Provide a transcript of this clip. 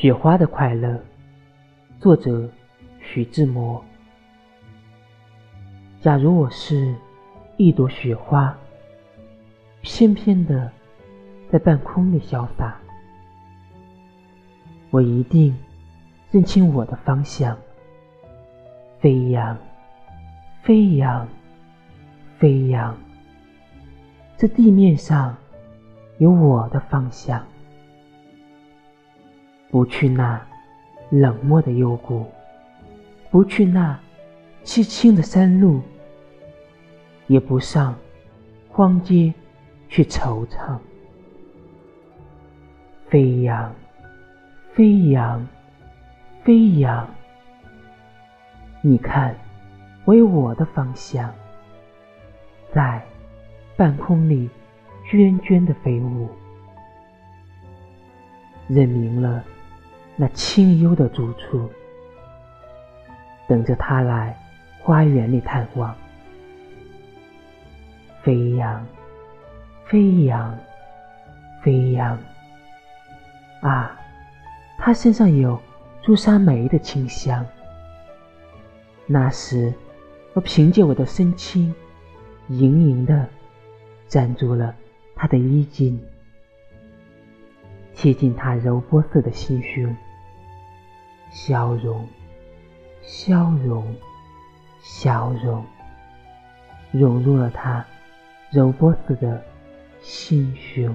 雪花的快乐，作者徐志摩。假如我是一朵雪花，翩翩的在半空里潇洒，我一定认清我的方向，飞扬，飞扬，飞扬。这地面上有我的方向。不去那冷漠的幽谷，不去那凄清的山路，也不上荒街去惆怅。飞扬，飞扬，飞扬！你看，我有我的方向，在半空里涓涓的飞舞，认明了。那清幽的住处，等着他来花园里探望。飞扬，飞扬，飞扬！啊，他身上有朱砂梅的清香。那时，我凭借我的身轻，盈盈的粘住了他的衣襟，贴近他柔波色的心胸。消融，消融，消融，融入了他柔波似的心胸。